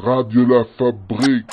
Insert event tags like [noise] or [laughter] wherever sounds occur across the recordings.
Radio La Fabrique,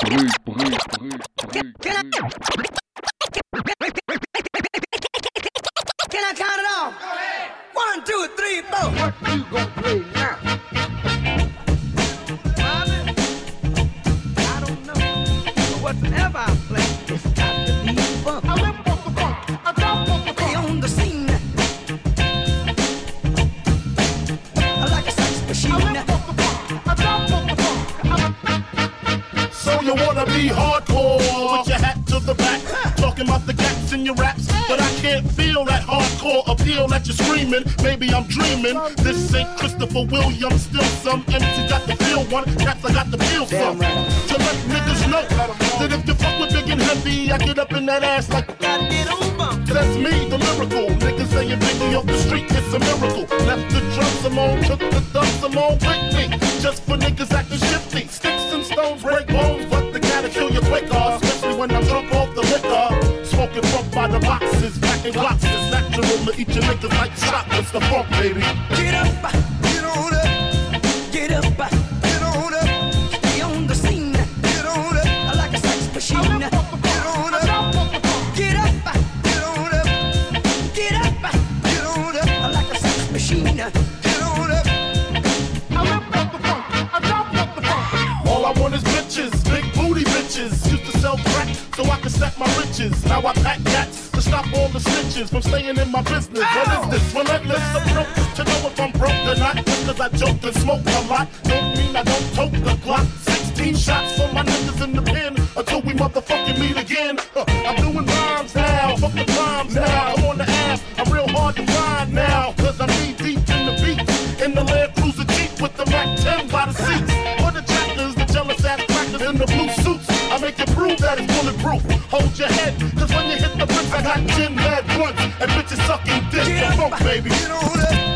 that screaming. Maybe I'm dreaming. This ain't Christopher Williams, still some MC got to feel one, cats I got to feel some. To let niggas know that if you fuck with big and heavy, I get up in that ass like Gotta get on bump. that's me, the miracle. Niggas saying Biggie off the street, it's a miracle. Baby. Get up, get on up, get up, get on up, stay on the scene. Get on up, I like a sex machine. Get on up, get up, get on up, get up, get on up, I like a sex machine. Get on up, I rip up the funk, I drop up the funk. All I want is bitches, big booty bitches. Used to sell crack so I could stack my riches. Now I pack cats to stop all the snitches from staying in my business. What is this? Relentless hard to find now. Cause I'm knee deep in the beat. In the Land Cruiser Jeep with the Mac 10 by the seats. For the jackers, the jealous ass crackers in the blue suits. I make it prove that it's bulletproof. Hold your head, cause when you hit the bricks, I got gin mad blunts. And bitches sucking dick the funk, baby. Get on up,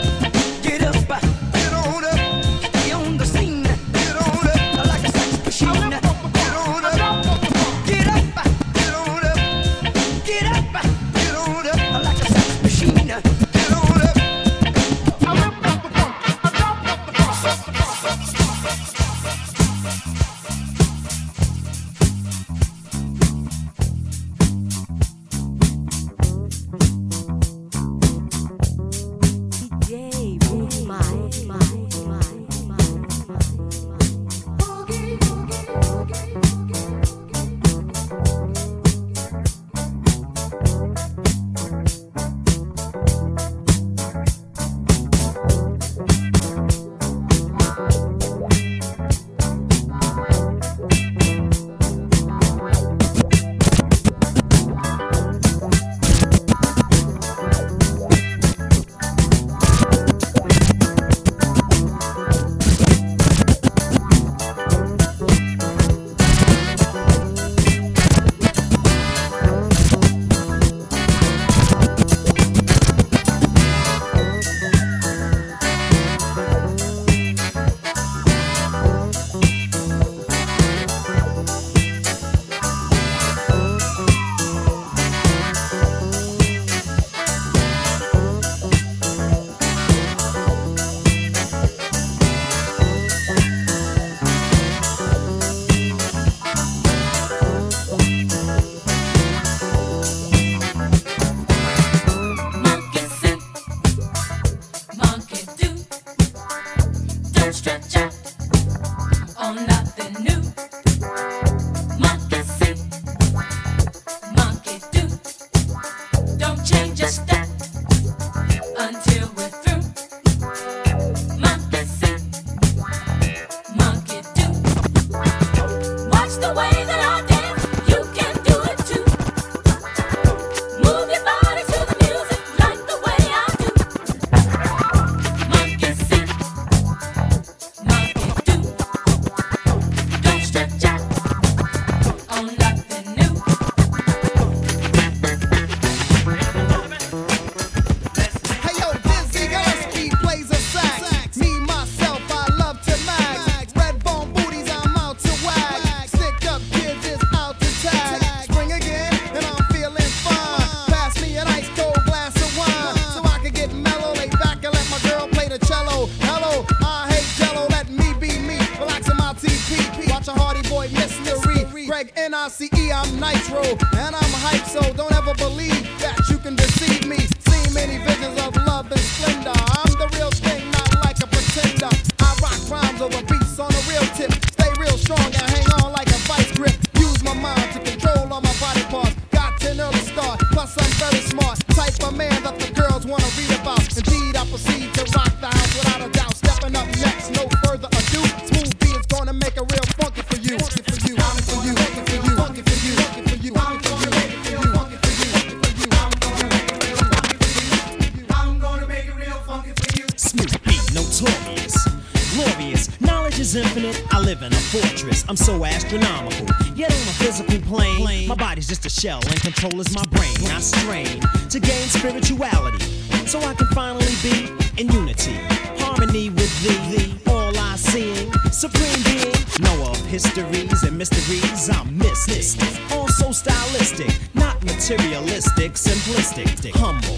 is infinite. I live in a fortress. I'm so astronomical. Yet on a physical plane, my body's just a shell and control is my brain. I strain to gain spirituality, so I can finally be in unity, harmony with thee. All I seeing, supreme being. Know of histories and mysteries. I'm mystic, also stylistic, not materialistic, simplistic, humble.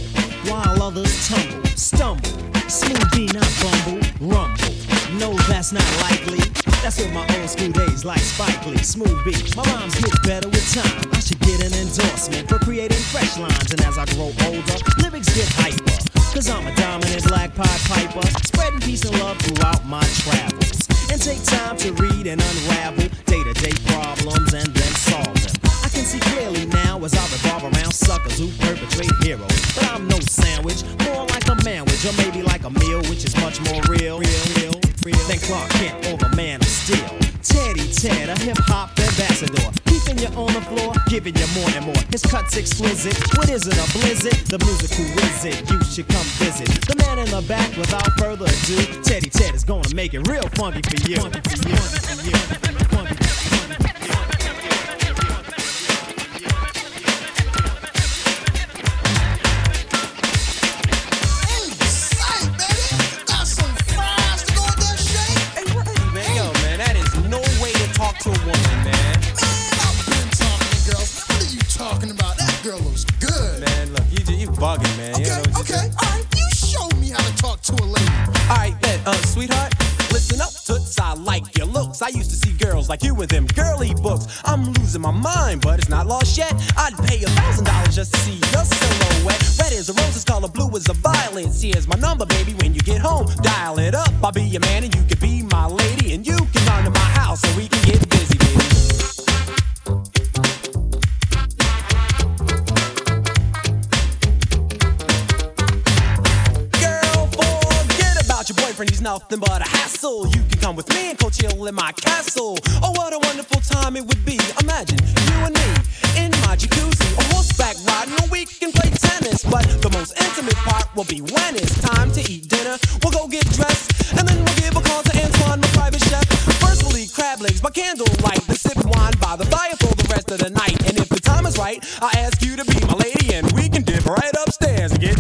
While others tumble, stumble, smoothie, not bumble, rumble. No, that's not likely. That's what my old school days like Spike Lee, smooth beat. My rhymes get better with time. I should get an endorsement for creating fresh lines. And as I grow older, lyrics get hyper. Cause I'm a dominant black pied piper, spreading peace and love throughout my travels. And take time to read and unravel day to day problems and then solve them. I can see clearly now as I revolve around suckers who perpetrate heroes. But I'm no sandwich, more like a manwich, or maybe like a meal, which is much more real, real, real, real than Clark Kent or the Man of Steel. Teddy Ted, a hip hop ambassador, keeping you on the floor, giving you more and more. His cuts exquisite. What is it, a blizzard? The musical wizard, you should come visit. The man in the back, without further ado, Teddy Ted is gonna make it real funky for you. Funky for you. Funky for you. Funky for you. Used to see girls like you with them girly books. I'm losing my mind, but it's not lost yet. I'd pay a thousand dollars just to see your silhouette. Red is a rose rose's color, blue is a violet. Here's my number, baby. When you get home, dial it up. I'll be your man, and you can be my lady, and you nothing but a hassle. You can come with me and go chill in my castle. Oh, what a wonderful time it would be. Imagine you and me in my jacuzzi, or horseback riding, or we can play tennis. But the most intimate part will be when it's time to eat dinner. We'll go get dressed, and then we'll give a call to Antoine, my private chef. First, we'll eat crab legs by candlelight, then sip wine by the fire for the rest of the night. And if the time is right, I'll ask you to be my lady, and we can dip right upstairs and get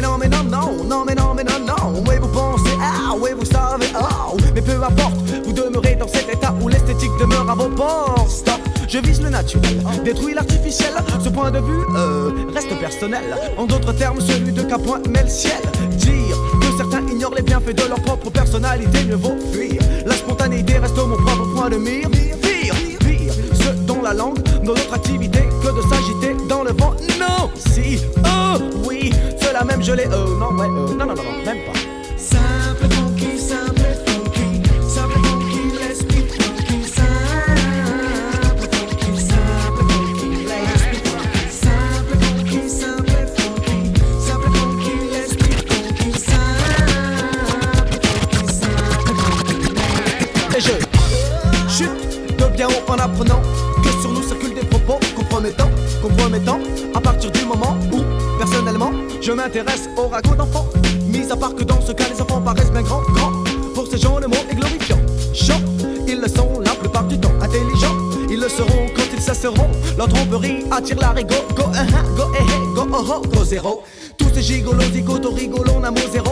mais non, mais non, non, non, mais non, mais non, non. Oui, vous pensez, ah, oui, vous savez, oh, mais peu importe, vous demeurez dans cet état où l'esthétique demeure à vos portes. Stop, je vise le naturel, détruis l'artificiel. Ce point de vue, euh, reste personnel. En d'autres termes, celui de Capoint met le ciel. Dire que certains ignorent les bienfaits de leur propre personnalité, mieux vaut fuir. La spontanéité reste mon propre point de mire. Pire, pire, ce dont la langue, dans notre activité, que de s'agiter dans le vent. Non, si, oui, cela même je l'ai, euh, non, ouais, euh, non, non, non, non, même pas. Je m'intéresse au ragots d'enfants. Mis à part que dans ce cas, les enfants paraissent bien grands, grands. Pour ces gens, le mot est glorifiant. Chants, ils le sont la plupart du temps. Intelligents, ils le seront quand ils rompt. Leur tromperie attire la rigo. Go, -huh, go, eh, eh, go, oh, oh, go, zéro. Tous ces gigolos, zigotos, rigolos, n'a mot zéro.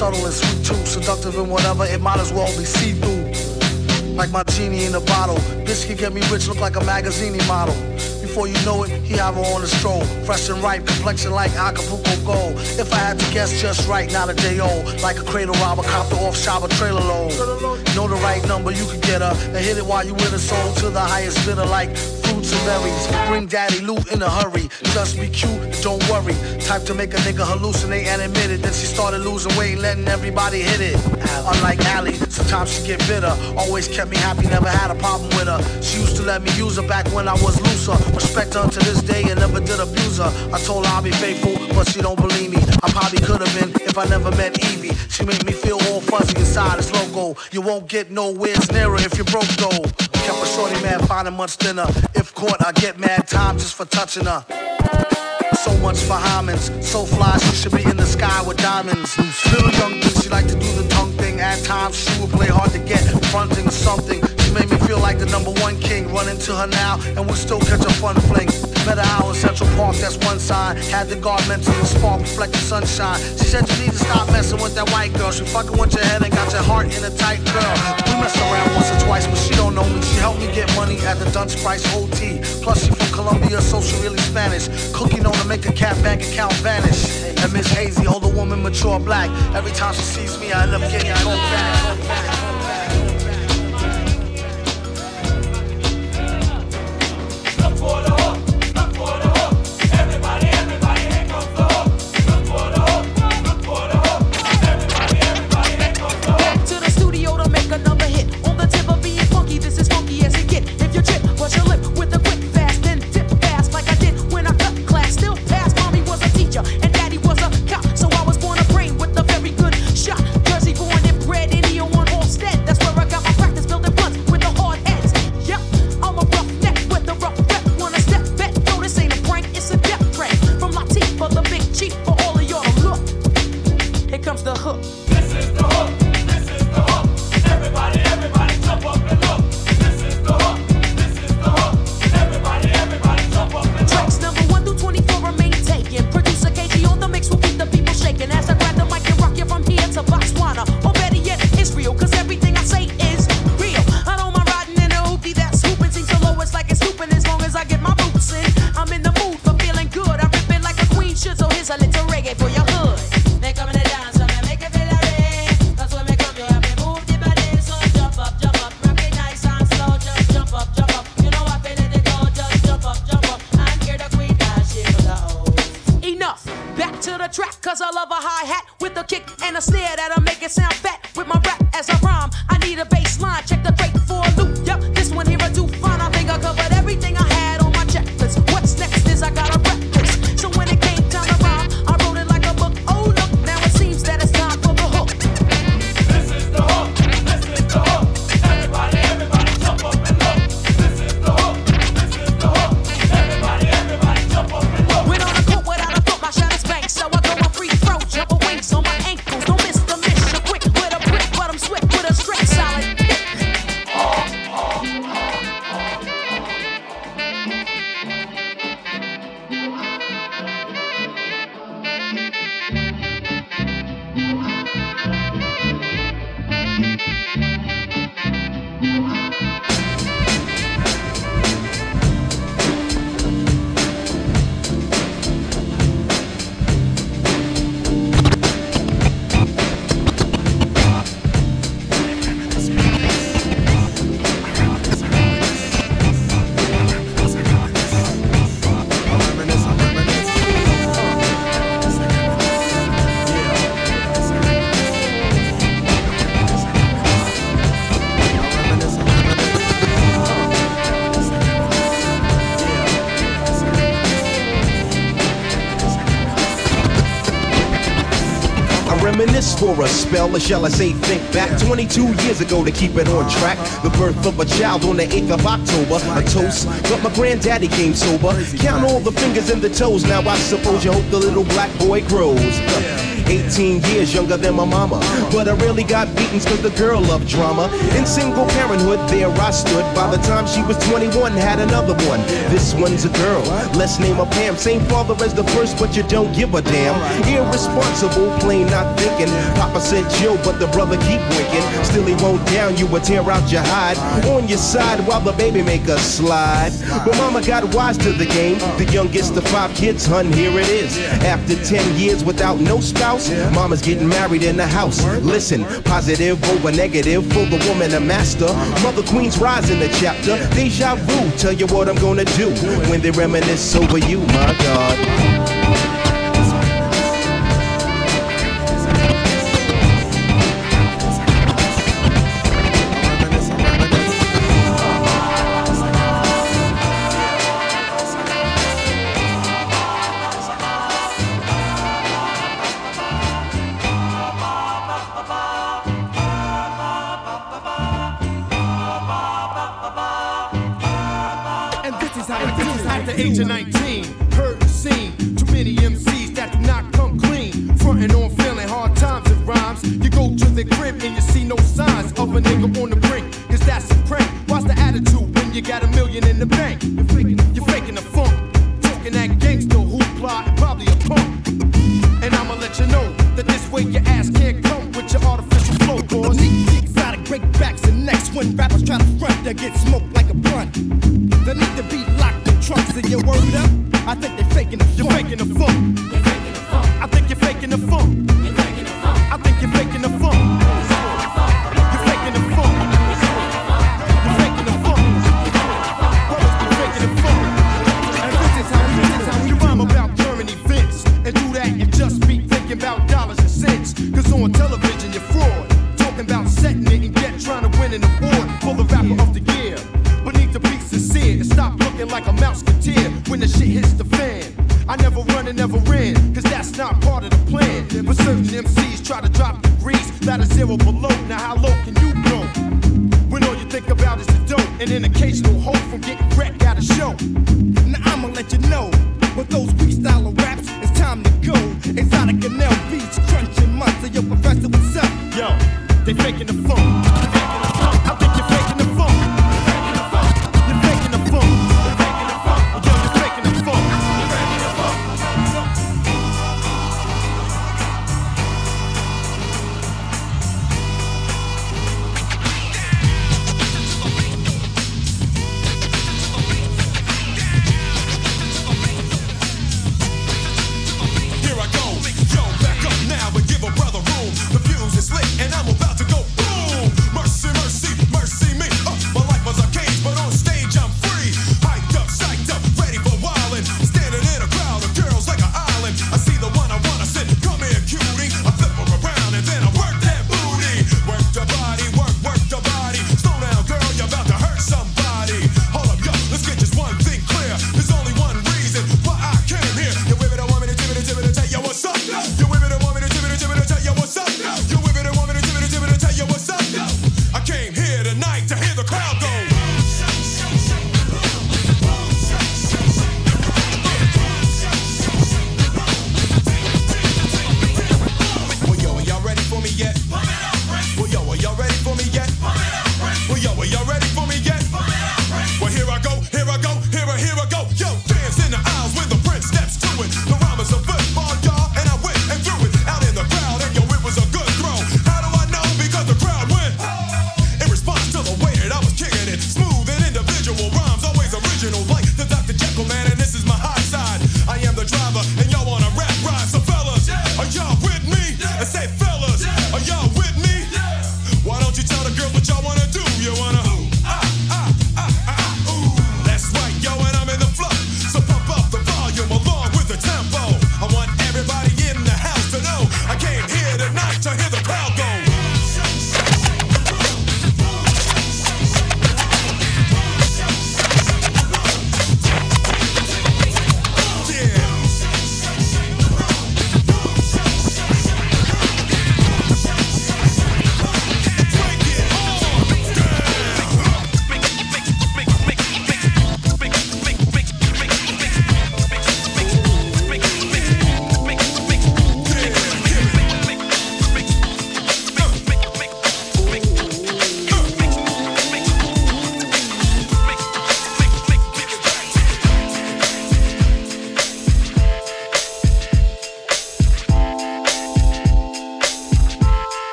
Subtle and sweet too. Seductive and whatever, it might as well be see through. Like my genie in a bottle. This could get me rich, look like a magazine model. Before you know it, he have her on a stroll. Fresh and ripe, complexion like Acapulco gold. If I had to guess just right, not a day old. Like a cradle robber, copter off shop, a trailer load. Know the right number, you can get her. And hit it while you with her soul to the highest bidder like fruits and berries. Bring daddy loot in a hurry. Just be cute, don't worry. Type to make a nigga hallucinate and admit it. Then she started losing weight, letting everybody hit it. Unlike Allie, sometimes she get bitter. Always kept me happy, never had a problem with her. She used to let me use her back when I was looser. Respect her to this day and never did abuse her. I told her I'll be faithful, but she don't believe me. I probably could have been if I never met Evie. She made me feel all fuzzy inside this logo. You won't get nowhere nearer if you're broke though. Kept a shorty man finding much thinner. If caught, I get mad time just for touching her. So much for Hyman's, so fly she should be in the sky with diamonds. Little young thing, she like to do the tongue thing. At times she would play hard to get, fronting something. Feel like the number one king. Run into her now and we'll still catch a fun fling. Met her out in Central Park, that's one sign. Had the guard mental spark reflect the sunshine. She said you need to stop messing with that white girl. She fucking with your head and got your heart in a tight curl. We messed around once or twice, but she don't know me. She helped me get money at the Dunce Price OT. Plus she from Colombia, so she really Spanish. Cooking on to make a cat bank account vanish. And Miss Hazy, older woman, mature black. Every time she sees me, I end up getting back. Back Back to the track, cause I love a hi hat with a kick and a snare that'll make it sound fat. With my rap as a rhyme, I need a bass line. Check the crate for a loop. Yup, this one here I do fine. I think I covered everything I spell, or shall I say, think back 22 years ago to keep it on track. The birth of a child on the 8th of October, a toast. But my granddaddy came sober. Count all the fingers and the toes. Now I suppose you hope the little black boy grows. 18 years younger than my mama. But I really got beatings cause the girl loved drama. In single parenthood, there I stood. By the time she was 21, had another one. This one's a girl. Let's name her Pam. Same father as the first, but you don't give a damn. Irresponsible, plain not thinking. Papa said chill, but the brother keep winking. Still he won't down you or tear out your hide. On your side while the baby make a slide. But mama got wise to the game. The youngest of five kids, hun, here it is. After 10 years without no spouse, mama's getting married in the house. Listen, positive over negative for the woman a master. Mother Queen's rise in the chapter. Deja vu, tell you what I'm gonna do when they reminisce over you, my God. Thinking about dollars and cents. Cause on television you're fraud. Talking about setting it and get trying to win an award for the rapper of the year. But need to be sincere and stop looking like a mouse tear when the shit hits the fan. I never run and never ran, cause that's not part of the plan. But certain MCs try to drop degrees that are zero below. Now how low can you go? When all you think about is the dope and an occasional hope from getting wrecked at a show. They faking the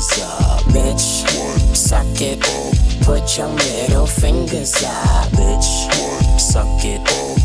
fingers up, bitch. Suck it up. Put your middle fingers up, bitch. Suck it up.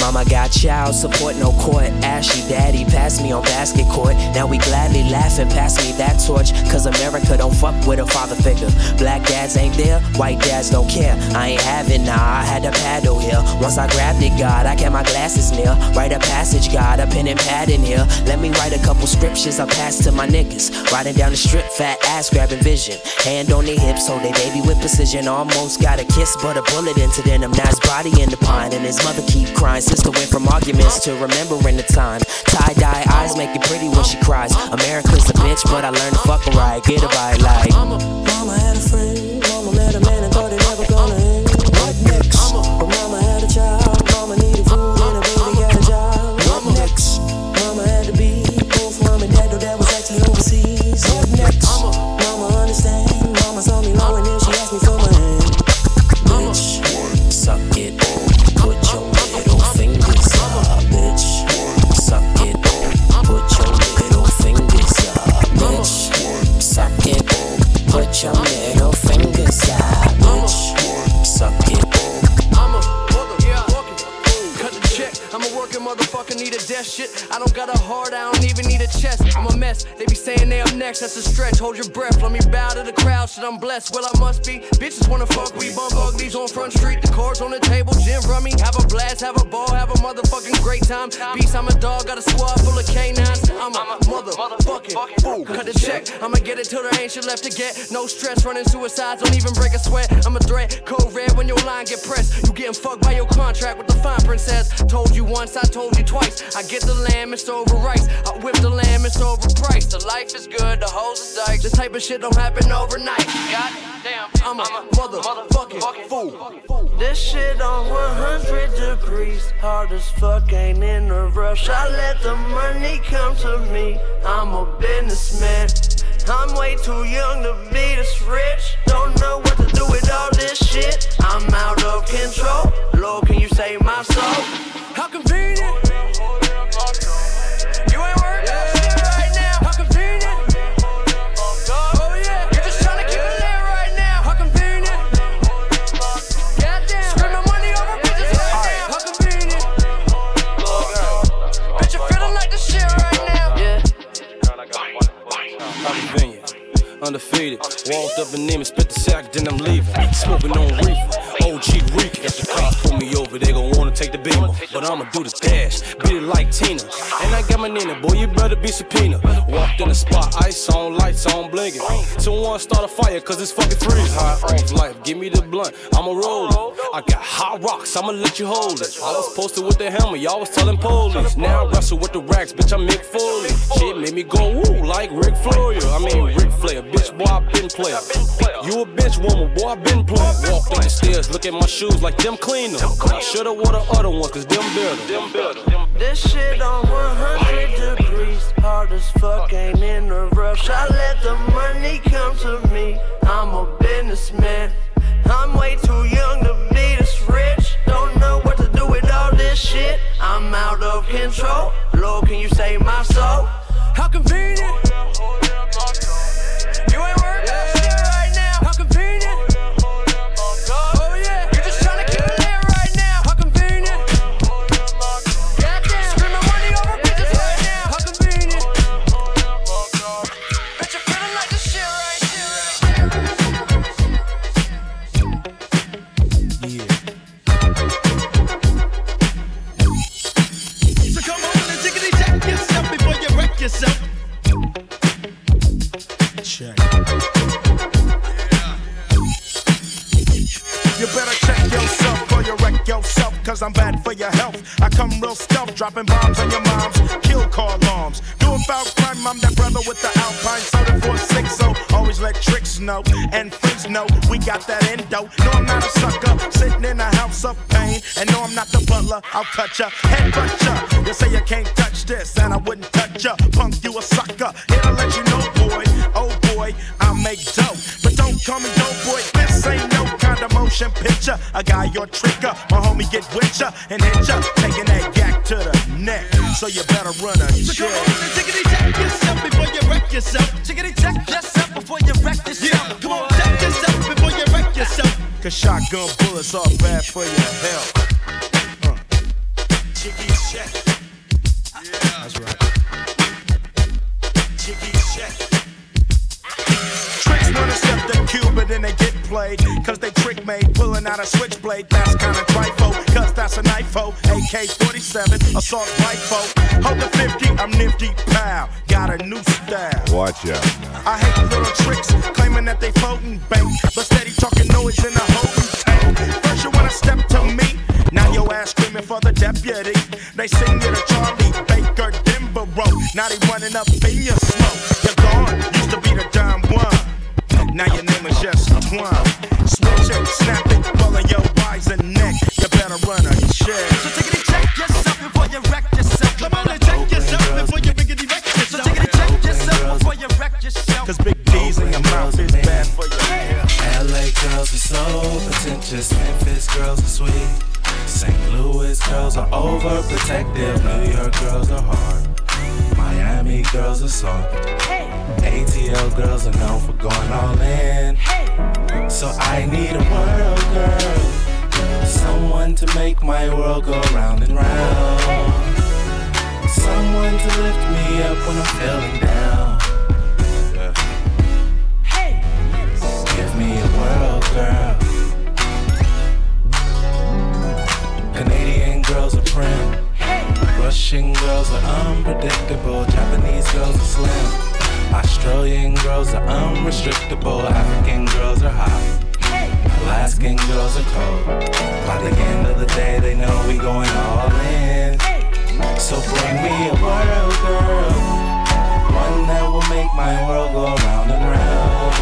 Mama got child support, no court. Ashy daddy passed me on basket court. Now we gladly laugh and pass me that torch. Cause America don't fuck with a father figure. Black dads ain't there, white dads don't care. I ain't having nah, I had to paddle here. Once I grabbed it, God, I kept my glasses near. Write a passage, God, a pen and pad in here. Let me write a couple scriptures I pass to my niggas. Riding down the strip, fat ass grabbing vision. Hand on their hips, so they baby with precision. Almost got a kiss, but a bullet into them. Now his body in the pine, and his mother keep crying. Sister went from arguments to remembering the time. Tie dye eyes make it pretty when she cries. America's a bitch, but I learned to fuck right. Get a bite like. Mama had a friend, mama a man shit. I don't got a heart, I don't even need a chest. I'm. They be saying they up next, that's a stretch. Hold your breath, let me bow to the crowd. Shit, I'm blessed. Well, I must be. Bitches wanna fuck, we bump uglies on Front Street. The cards on the table, gin rummy. Have a blast, have a ball, have a motherfucking great time. Beast, I'm a dog, got a squad full of canines. I'm a motherfucking fool. Cut the check, I'ma get it till there ain't shit left to get. No stress, running suicides, don't even break a sweat. I'm a threat, code red when your line get pressed. You getting fucked by your contract with the fine print says. Told you once, I told you twice. I get the lamb, it's over rice. I whip the lamb, it's overpriced. The life is good, the hoes is dykes. This type of shit don't happen overnight. God damn, I'm a motherfucking fool. This shit on 100 degrees. Hard as fuck, ain't in a rush. I let the money come to me. I'm a businessman. I'm way too young to be this rich. Don't know what to do with all this shit. I'm out of control. Lord, can you save my soul? How convenient. Undefeated. Walked up and in and spit the sack, then I'm leaving. Smoking on reefer, OG reek. If the cops pull me over, they gon' take the beamer. But I'ma do the dash, beat it like Tina. And I got my Nina, boy, you better be subpoena. Walked in the spot, ice on, lights on, blinking. Someone start a fire, cause it's fucking freezing. High off life, give me the blunt, I'ma roll it. I got hot rocks, I'ma let you hold it. I was posted with the helmet, y'all was telling police. Now I wrestle with the racks, bitch, I'm Mick Foley. Shit made me go woo like Rick Floyer. I mean, Rick Flair, bitch, boy, I been player. You a bitch woman, boy, I been playing. Walked up the stairs, look at my shoes like them clean them. I shoulda wore the other ones, cause them better. Them better. This shit on 100 degrees. Hard as fuck, ain't in a rush. I let the money come to me. I'm a businessman. I'm way too young to be this rich. Don't know what to do with all this shit. I'm out of control. Lord, can you save my soul? How convenient. ya, head butt. You say you can't touch this, and I wouldn't touch ya. Punk, you a sucker. Here to let you know, boy. Oh boy, I make dope, but don't call me dope boy. This ain't no kind of motion picture. I got your trigger, my homie get with ya and hit ya, taking that yak to the neck. So you better run a check. So come on and check yourself before you wreck yourself. Check yourself before you wreck yourself. Yeah, come on, check yourself before you wreck yourself. Cause shotgun bullets are bad for you. For the deputy. They sing you to Charlie Baker Denborough, now they running up in your smoke. You're gone, used to be the dime one. Now your name is just Twine. Switch it, snap it, pulling your wise and neck. You better run a check. So tickety check yourself before you wreck yourself. Come on and check yourself before you wreck yourself. So tickety check yourself before you wreck yourself. Cause big D's in your mouth is bad for your health. LA girls are so pretentious, Memphis girls are sweet. St. Louis girls are overprotective, New York girls are hard. Miami girls are soft. ATL girls are known for going all in. So I need a world girl, someone to make my world go round and round. Someone to lift me up when I'm feeling down. Yeah. Give me a world girl. Canadian girls are prim. Russian girls are unpredictable. Japanese girls are slim. Australian girls are unrestrictable. African girls are hot. Alaskan girls are cold. By the end of the day, they know we going all in. So bring me a world girl. One that will make my world go round and round.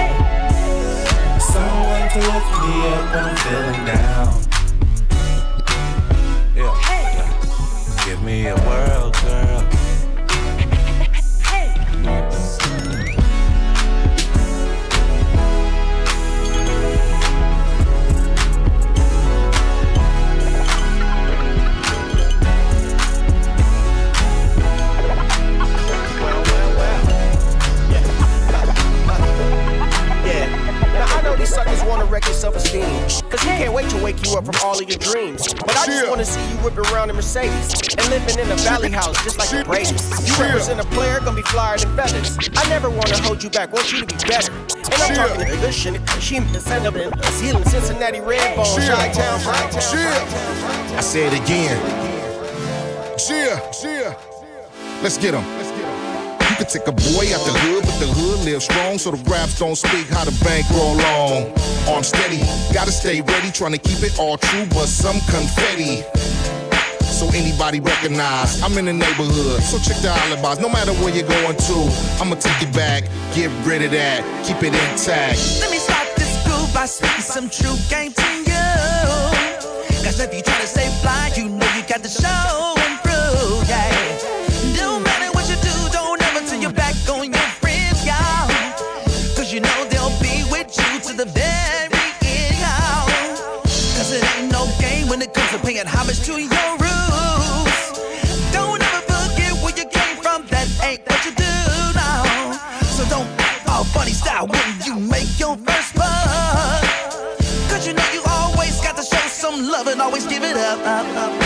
Someone to lift me up when I'm feeling down. Give me a world suckers your self-esteem. Cause he can't wait to wake you up from all of your dreams. But I just wanna see you whipping around in Mercedes and living in a valley house just like the Brady's. You represent a player, gonna be flyer than feathers. I never wanna hold you back, want you to be better. And I'm talking the good shit. Up in Zealand, Cincinnati, Red Bone, Chi-Town, Chi-Town. I say it again. Cheer, cheer. Let's get 'em. You can take a boy out the hood, but the hood live strong, so the raps don't speak how the bank roll long. Arm steady, gotta stay ready, trying to keep it all true, but some confetti. So anybody recognize I'm in the neighborhood. So check the alibis, no matter where you're going to. I'ma take it back, get rid of that, keep it intact. Let me start this groove by spitting some true game to you. Cause if you try to stay fly, you know you got to show paying homage to your roots. Don't ever forget where you came from, that ain't what you do now. So don't act all funny style when you make your first buck. Cause you know you always got to show some love and always give it up. up, up.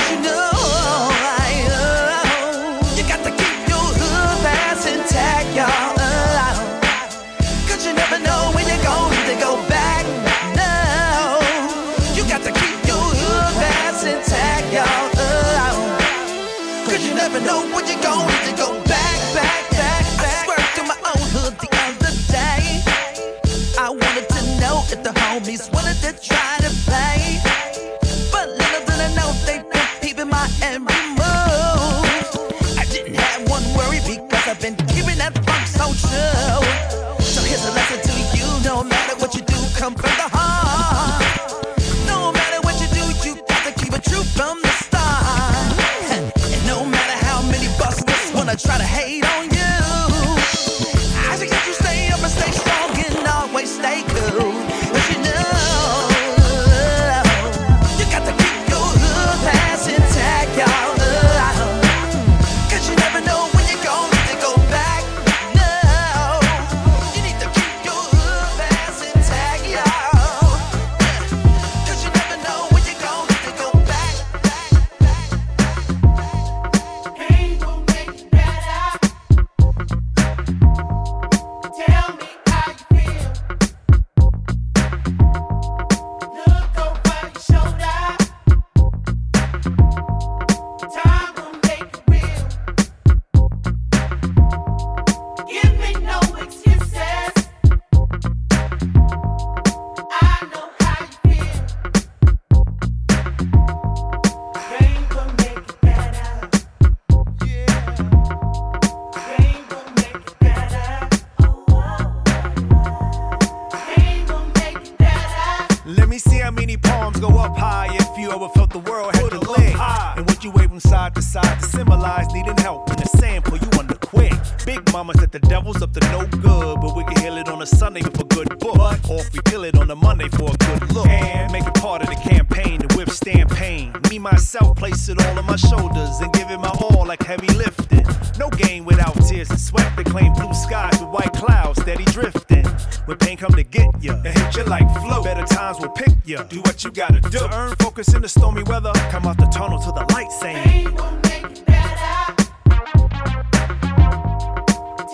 and hit you like flow. Better times will pick you. Do what you gotta do. To earn focus in the stormy weather. Come out the tunnel to the light saying. Pain will make you better.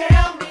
Tell me.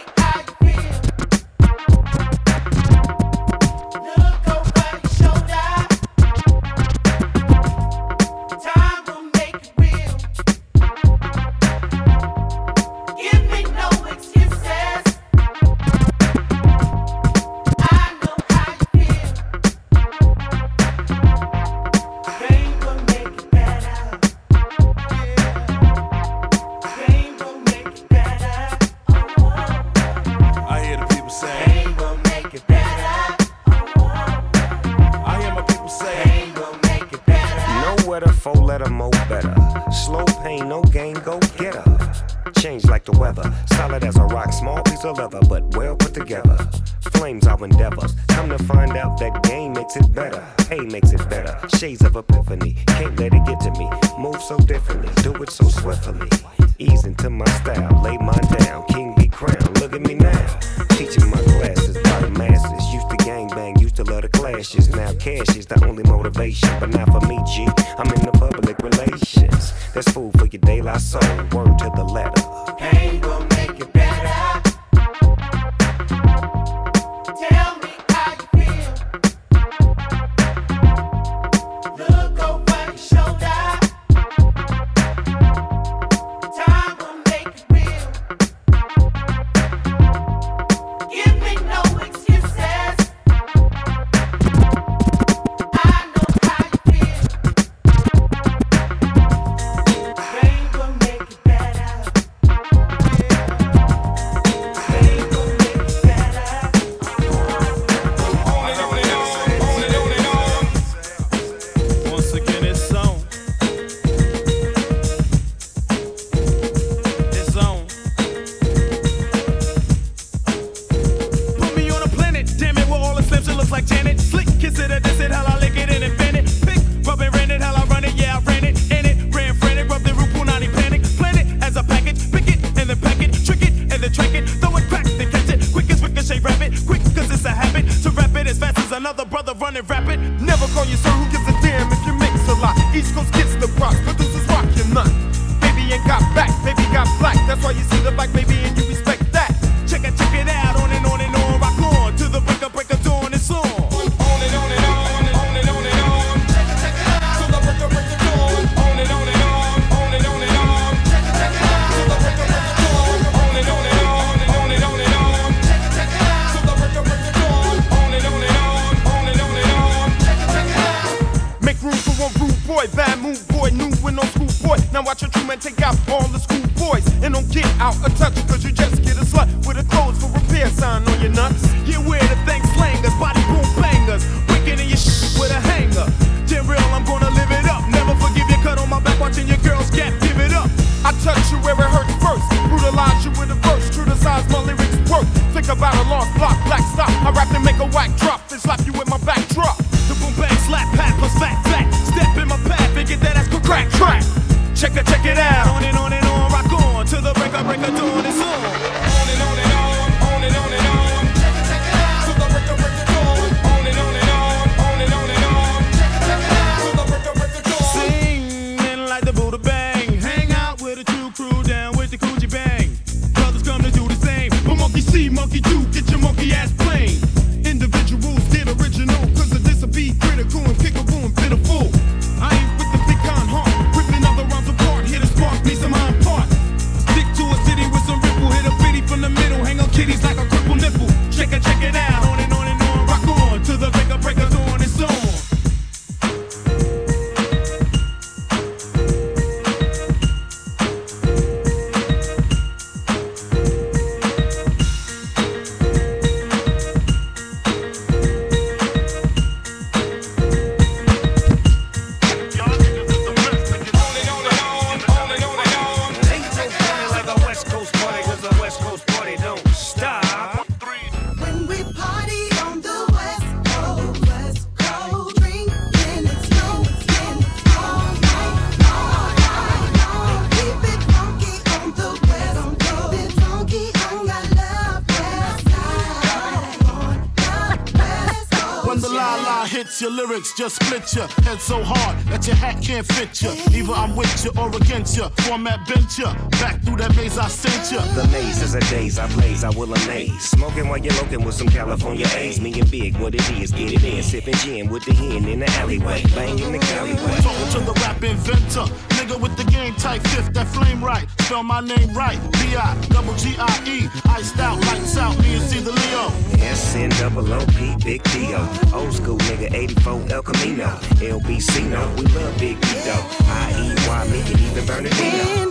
Lyrics, just split your head so hard that your hat can't fit you. Either I'm with you or against you. Format bent you. Back through that maze I sent you. The maze is a days I blaze, I will amaze. Smoking while you're looking with some California A's. Me and Big, what it is, get it in. Sipping gin with the hen in the alleyway. Banging the alleyway. Talking to the rap inventor. Nigga with the game type fifth, that flame right. Spell my name right. B-I, double G-I-E. Iced out, lights out, me and see the Leo. SN double O-P, Big D-O. Old school nigga, 84 El Camino. LBC, no, we love Big D-O. I-E-Y, and even Bernardino.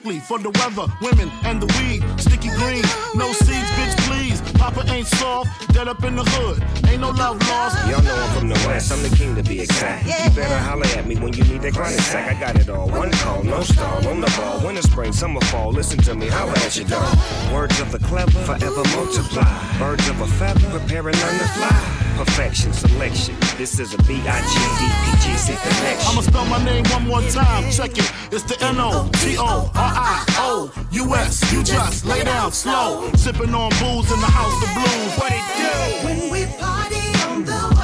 Strictly for the weather, women, and the weed. Sticky green, no seeds, bitch, please. Papa ain't soft, dead up in the hood. Ain't no love lost. Y'all know I'm from the west, I'm the king to be exact. You better holler at me when you need that chronic sack. I got it all. One call, no stall, on the ball. Winter, spring, summer, fall. Listen to me, holler at your dog. Words of the clever, forever multiply. Birds of a feather, prepare and learn to fly. Perfection, selection. This is a B-I-G-D-P-G-C connection. I'ma spell my name one more time. Check it. It's the N-O-T-O-R-I-O-U-S. You just lay down slow. Sipping on booze in the house of blues. What it do? When we party on the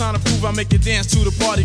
time to prove I make you dance to the party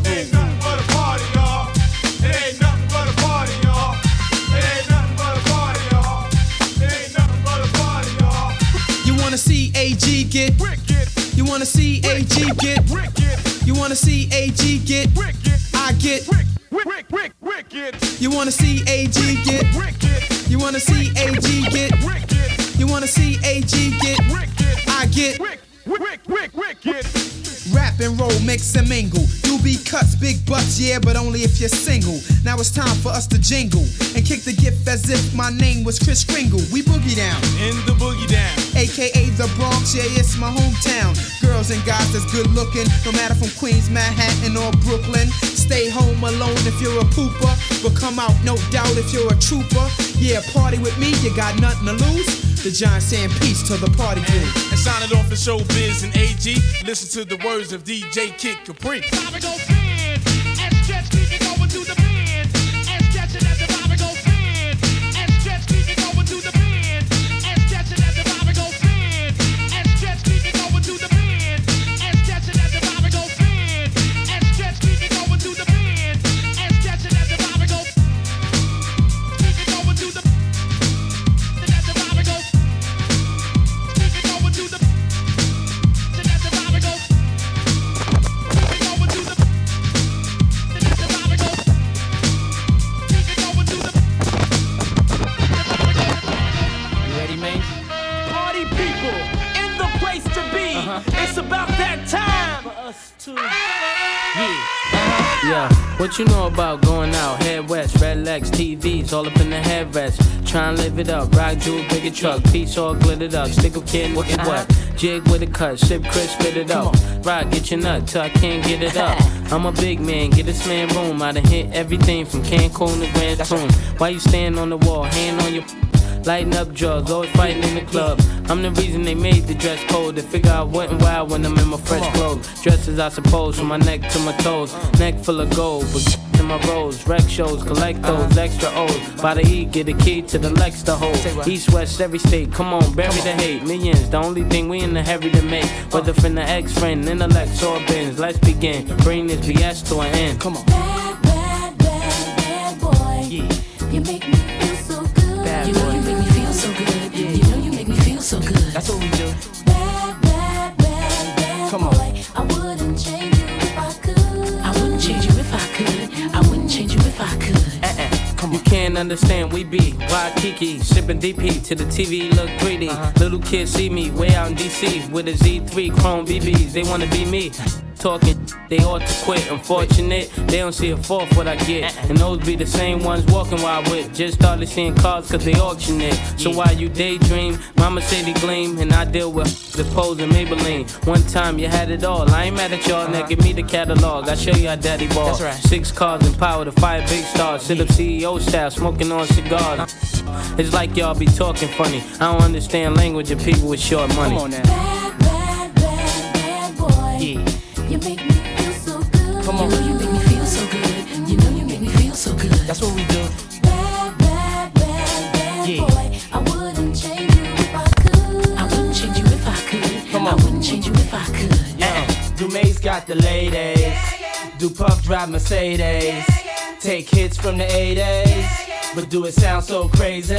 jingle and kick the gift as if my name was Kris Kringle. We boogie down. In the boogie down. AKA the Bronx, yeah, it's my hometown. Girls and guys that's good looking, no matter from Queens, Manhattan, or Brooklyn. Stay home alone if you're a pooper, but come out, no doubt, if you're a trooper. Yeah, party with me, you got nothing to lose. The John saying peace to the party crew. And sign it off for showbiz and AG. Listen to the words of DJ Kid Capri. us what you know about going out? Head west, red legs, TVs, all up in the headrest. Try and live it up, rock jewel, bigger truck, piece all glittered up. Stick a kid, what what? Jig with a cut, sip Chris, spit it up. Rock, get your nut till I can't get it up. [laughs] I'm a big man, get this man room. I done hit everything from Cancun to Grand Tune. Why you stand on the wall, hand on your Lighting up drugs, always fighting in the club. I'm the reason they made the dress code. They figure I went wild when I'm in my fresh clothes. Dresses, I suppose, from my neck to my toes. Neck full of gold, but in my rolls. Rec shows, collect those extra O's. By the E, get a key to the Lex to hold. East, west, every state, come on, bury the hate. Millions, the only thing we in the heavy to make. Whether from the ex friend, intellect, or bins. Let's begin. Bring this BS to an end. Come on. Bad boy. You make me You can't understand, we be Waikiki, sipping DP to the TV look greedy. Uh-huh. Little kids see me way out in DC with a Z3 Chrome BBs. They wanna be me. Talking, they ought to quit. Unfortunate, they don't see a fourth what I get. And those be the same ones walking while I whip. Just started seeing cars cause they auction it. So while you daydream, mama say they gleam. And I deal with the pose and Maybelline. One time you had it all. I ain't mad at y'all, now give me the catalog. I show you how daddy ball. That's right. Six cars and power to five big stars. Sit up CEO style, smoking on cigars. It's like y'all be talking funny. I don't understand language of people with short money. Come on. You know you make me feel so good. You know you make me feel so good. That's what we do. Bad, bad, bad, bad Yeah. boy. I wouldn't change you if I could. I wouldn't change you if I could. Come I on. wouldn't change you if I could. Yeah. Dumaze got the ladies. Do Puff drive Mercedes. Take hits from the 80s. But do it sound so crazy?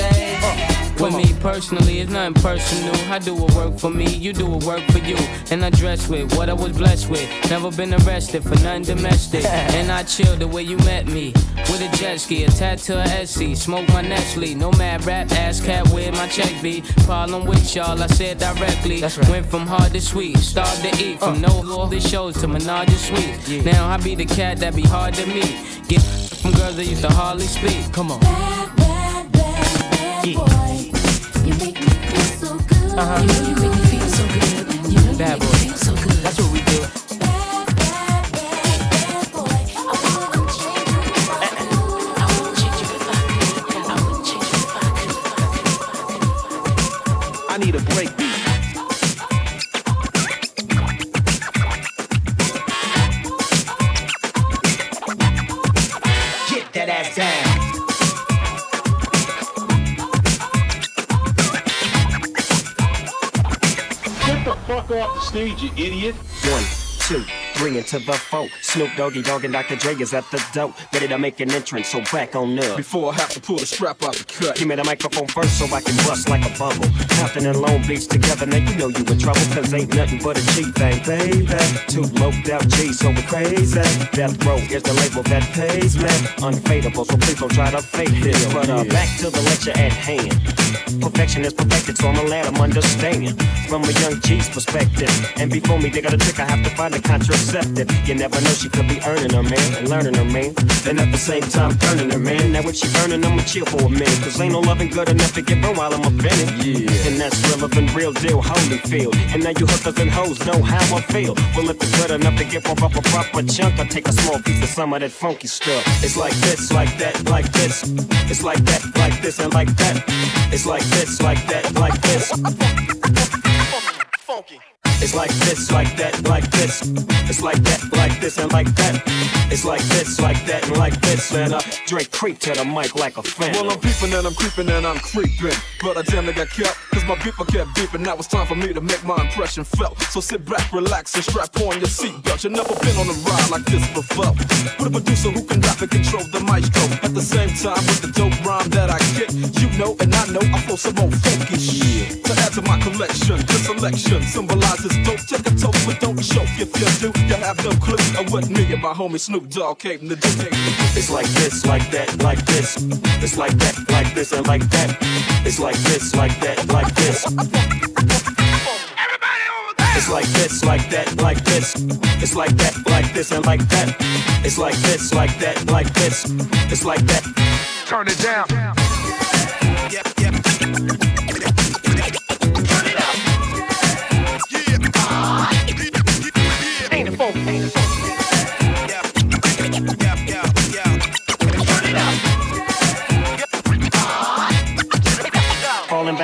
With me personally, it's nothing personal. I do what work for me, you do what work for you. And I dress with what I was blessed with. Never been arrested for nothing domestic. [laughs] and I chill the way you met me. With a jet ski, a tattoo a Essie. Smoke my Nestle. No mad rap, ass cat where my check be. Problem with y'all, I said directly. that's Went from hard to sweet, starved to eat. From uh. no all these shows to menage a suite. Now I be the cat that be hard to meet. Get from girls that used to hardly speak. Come on. Bad, bad, bad boy. You make me feel so good. Uh-huh. You make me feel so good. You Bad boy. Off you idiot. One, two, three to the four. Snoop Doggy Dogg and Dr. Dre is at the door, ready to make an entrance. So back on up. Before I have to pull the strap out the cut. Give me the microphone first so I can bust like a bubble. Compton and Long Beach together, now you know you in trouble, cause ain't nothing but a cheap thing, baby. Two loped out G's, so we crazy. Death Row is the label that pays me. Unfadable, so please don't try to fake this. But uh, back to the lecture at hand. Perfection is perfected, so I'ma let 'em understand. From a young G's perspective. And before me, they got a trick, I have to find a contraceptive. You never know, she could be earning her man and learning her man. And at the same time, turning her man. Now if she earning, I'ma chill for a minute. Cause ain't no loving good enough to get burned while I'm offended. Yeah. And that's relevant, real deal, Holyfield. And now you hookers and hoes know how I feel. Well, if it's good enough to get one off a proper chunk, I take a small piece of some of that funky stuff. It's like this, like that, like this. It's like that, like this, and like that. It's like this, like that, like this. It's like this, like that, like this. It's like that, like this, and like that. It's like this, like that, and like this. And uh, Dre creep to the mic like a fan. Well, I'm peeping and I'm creeping and I'm creeping. But I damn near got kept, cause my beeper kept beeping. Now it's time for me to make my impression felt. So sit back, relax, and strap on your seatbelt. You've never been on a ride like this before. With a producer who can rap and control the maestro. At the same time, with the dope rhyme that I kick, you know and I know I flow some old funky shit. To add to my collection, this selection symbolizes dope. Take a toast, but don't choke. If you do, you have no clue of what me and my homie Snoop Dogg came to do. It's like this, like that, like this. It's like that, like this, and like that. It's like this, like that, like this. It's It's like this, like that, like this. It's like that, like this, and like that. It's like this, like that, like this. It's like that. Turn it down. Ain't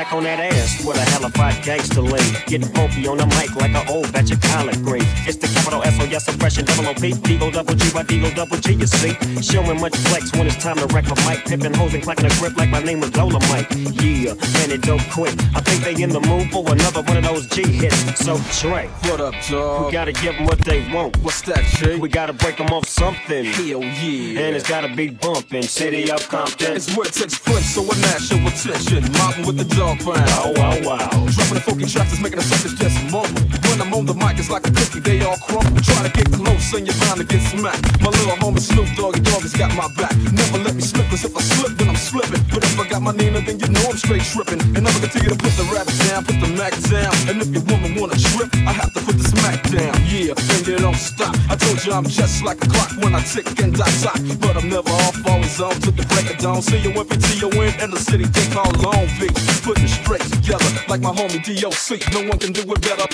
back on that ass with a hellified gangster lean. Getting funky on the mic like an old batch of collard greens. It's the capital S O S oppression, double O P, D O double G Y D O double G. You see, showing much flex when it's time to wreck a mic. Pippin' hoes and clacking a grip like my name was Lola Mike. Yeah, and it don't quit. I think they in the mood for another one of those G hits. So Dre, what up, dog? We gotta give them what they want. What's that, G? We gotta break them off something. Hell yeah. And it's gotta be bumping. City of Compton. It's where it takes place, so mash your attention. Mobbing with the dog pound. Oh, wow, wow. Dropping the funky tracks that's making the suckers just mumble. When I'm on the mic, it's like a cookie, they all crumble. Try to get close and you're bound to get smacked. My little homie Snoop Doggy Dogg has got my back. Never let me slip, cause if I slip, then I'm slipping. But if I got my Nina, then you know I'm straight tripping. And I'ma continue to put the rap down, put the Mac down. And if your woman wanna trip, I have to put the smack down. Yeah, and you don't stop. I told you I'm just like a clock when I tick and I sock. But I'm never off, always on to the break of dawn. See you when PTON in the city, they call Long Beach. It straight together like my homie DOC. No one can do it better.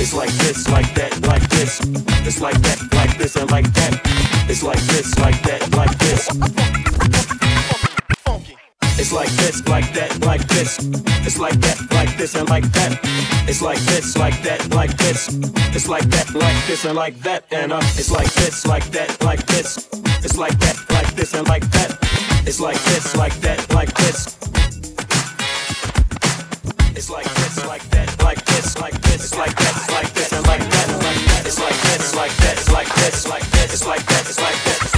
It's like this, like that, like this. It's like that, like this, and like that. It's like this, like that, like this. It's like this, like that, like this. It's like that, like this, and like that. It's like this, like that, like this. It's like that, like this, and like that. And uh, it's like this, like that, like this. It's like that, like this, and like that. It's like this, like that, like this. It's like this, like that, like this, like this, like that, like this, and like that, like that. It's like this, like that, like this, like this, like that, like that,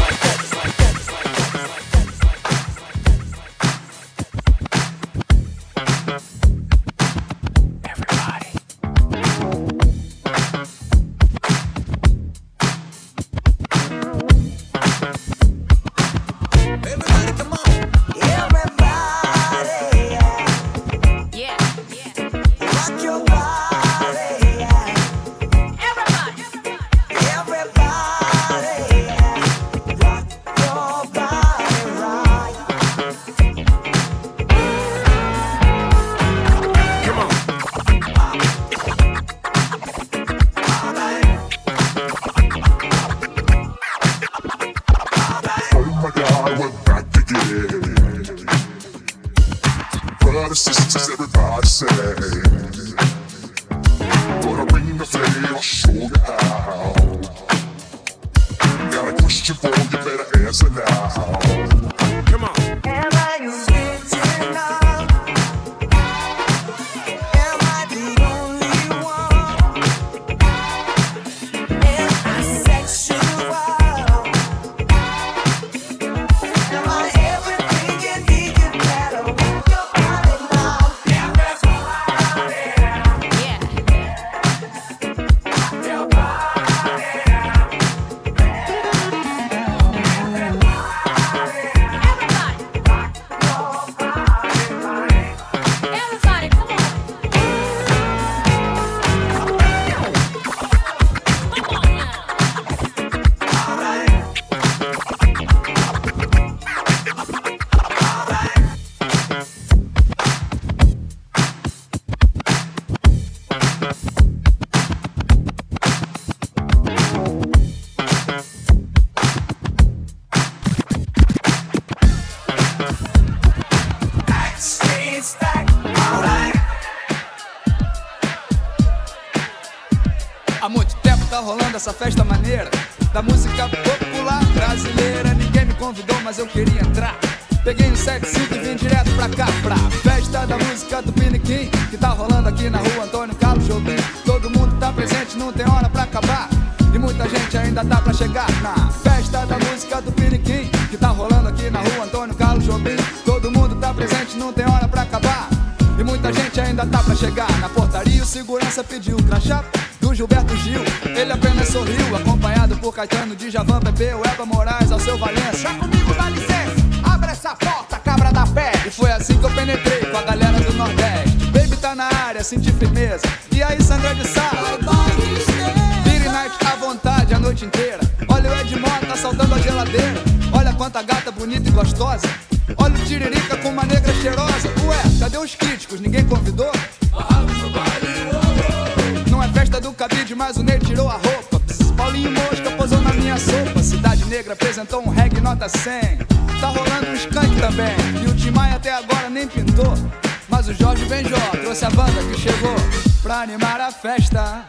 100. Tá rolando um skunk também, que o Tim Maia até agora nem pintou. Mas o Jorge Benjó trouxe a banda que chegou pra animar a festa.